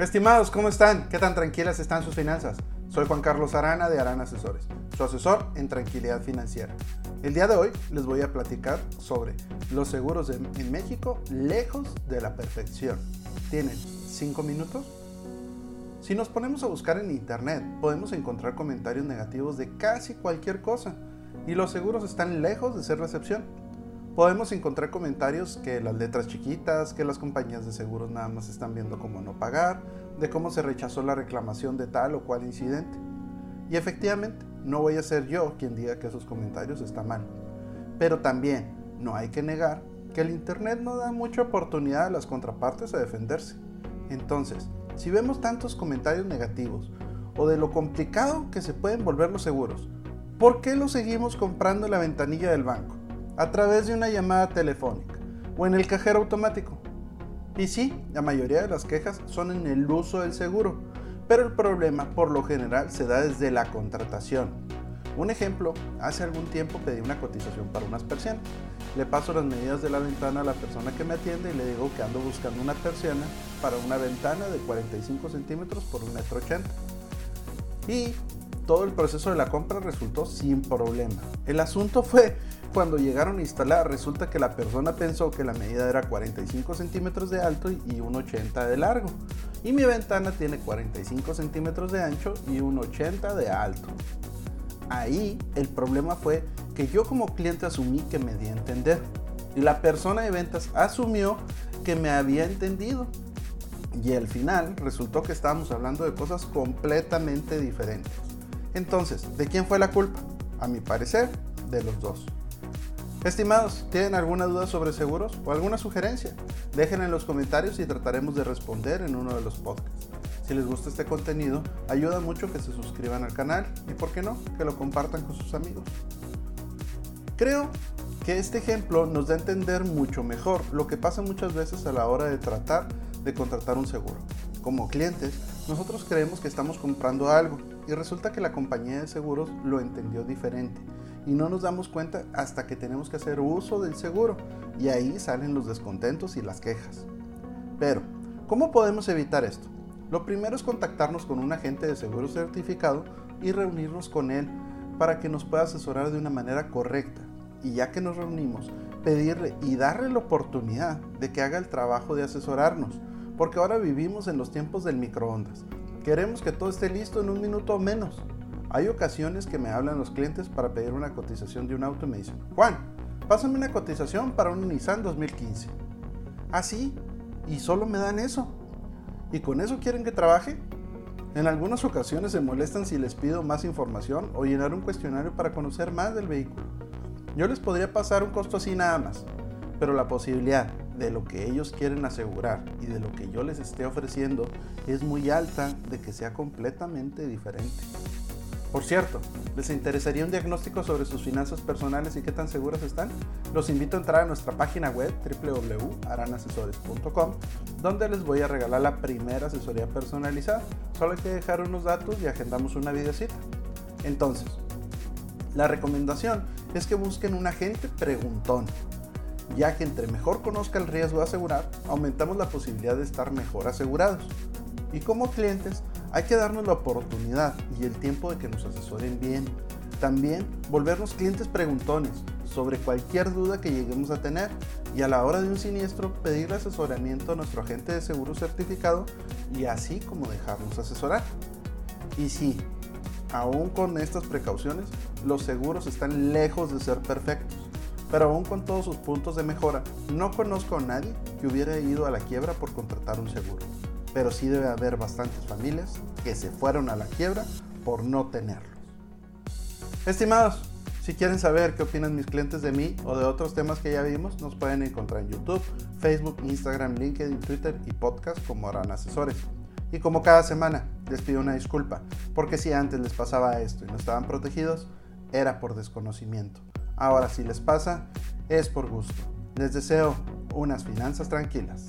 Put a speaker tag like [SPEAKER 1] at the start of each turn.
[SPEAKER 1] Estimados, ¿cómo están? ¿Qué tan tranquilas están sus finanzas? Soy Juan Carlos Arana de Arana Asesores, su asesor en tranquilidad financiera. El día de hoy les voy a platicar sobre los seguros en México lejos de la perfección. ¿Tienen 5 minutos? Si nos ponemos a buscar en internet, podemos encontrar comentarios negativos de casi cualquier cosa y los seguros están lejos de ser la excepción. Podemos encontrar comentarios que las letras chiquitas, que las compañías de seguros nada más están viendo cómo no pagar, de cómo se rechazó la reclamación de tal o cual incidente. Y efectivamente, no voy a ser yo quien diga que esos comentarios están mal. Pero también no hay que negar que el Internet no da mucha oportunidad a las contrapartes a defenderse. Entonces, si vemos tantos comentarios negativos o de lo complicado que se pueden volver los seguros, ¿por qué los seguimos comprando en la ventanilla del banco? A través de una llamada telefónica o en el cajero automático. Y sí, la mayoría de las quejas son en el uso del seguro, pero el problema por lo general se da desde la contratación. Un ejemplo, hace algún tiempo pedí una cotización para unas persianas. Le paso las medidas de la ventana a la persona que me atiende y le digo que ando buscando una persiana para una ventana de 45 centímetros por 1,80 metro. Y todo el proceso de la compra resultó sin problema. El asunto fue cuando llegaron a instalar, resulta que la persona pensó que la medida era 45 centímetros de alto y 1,80 de largo. Y mi ventana tiene 45 centímetros de ancho y 1,80 de alto. Ahí el problema fue que yo como cliente asumí que me di a entender. Y la persona de ventas asumió que me había entendido. Y al final resultó que estábamos hablando de cosas completamente diferentes. Entonces, ¿de quién fue la culpa? A mi parecer, de los dos. Estimados, ¿tienen alguna duda sobre seguros o alguna sugerencia? Déjenla en los comentarios y trataremos de responder en uno de los podcasts. Si les gusta este contenido, ayuda mucho que se suscriban al canal y, por qué no, que lo compartan con sus amigos. Creo que este ejemplo nos da a entender mucho mejor lo que pasa muchas veces a la hora de tratar de contratar un seguro. Como clientes, nosotros creemos que estamos comprando algo y resulta que la compañía de seguros lo entendió diferente y no nos damos cuenta hasta que tenemos que hacer uso del seguro y ahí salen los descontentos y las quejas. Pero, ¿cómo podemos evitar esto? Lo primero es contactarnos con un agente de seguro certificado y reunirnos con él para que nos pueda asesorar de una manera correcta. Y ya que nos reunimos, pedirle y darle la oportunidad de que haga el trabajo de asesorarnos, porque ahora vivimos en los tiempos del microondas. Queremos que todo esté listo en un minuto o menos. Hay ocasiones que me hablan los clientes para pedir una cotización de un auto y me dicen, Juan, pásame una cotización para un Nissan 2015. Así, y solo me dan eso. ¿Y con eso quieren que trabaje? En algunas ocasiones se molestan si les pido más información o llenar un cuestionario para conocer más del vehículo. Yo les podría pasar un costo así nada más, pero la posibilidad de lo que ellos quieren asegurar y de lo que yo les esté ofreciendo es muy alta de que sea completamente diferente. Por cierto, ¿les interesaría un diagnóstico sobre sus finanzas personales y qué tan seguras están? Los invito a entrar a nuestra página web www.aranasesores.com donde les voy a regalar la primera asesoría personalizada. Solo hay que dejar unos datos y agendamos una videocita. Entonces, la recomendación es que busquen un agente preguntón, ya que entre mejor conozca el riesgo de asegurar, aumentamos la posibilidad de estar mejor asegurados. Y como clientes, hay que darnos la oportunidad y el tiempo de que nos asesoren bien. También volvernos clientes preguntones sobre cualquier duda que lleguemos a tener y a la hora de un siniestro pedir asesoramiento a nuestro agente de seguro certificado y así como dejarnos asesorar. Y sí, aún con estas precauciones, los seguros están lejos de ser perfectos, pero aún con todos sus puntos de mejora, no conozco a nadie que hubiera ido a la quiebra por contratar un seguro pero sí debe haber bastantes familias que se fueron a la quiebra por no tenerlos. Estimados, si quieren saber qué opinan mis clientes de mí o de otros temas que ya vimos, nos pueden encontrar en YouTube, Facebook, Instagram, LinkedIn, Twitter y podcast como Arana Asesores. Y como cada semana, les pido una disculpa, porque si antes les pasaba esto y no estaban protegidos, era por desconocimiento. Ahora si les pasa, es por gusto. Les deseo unas finanzas tranquilas.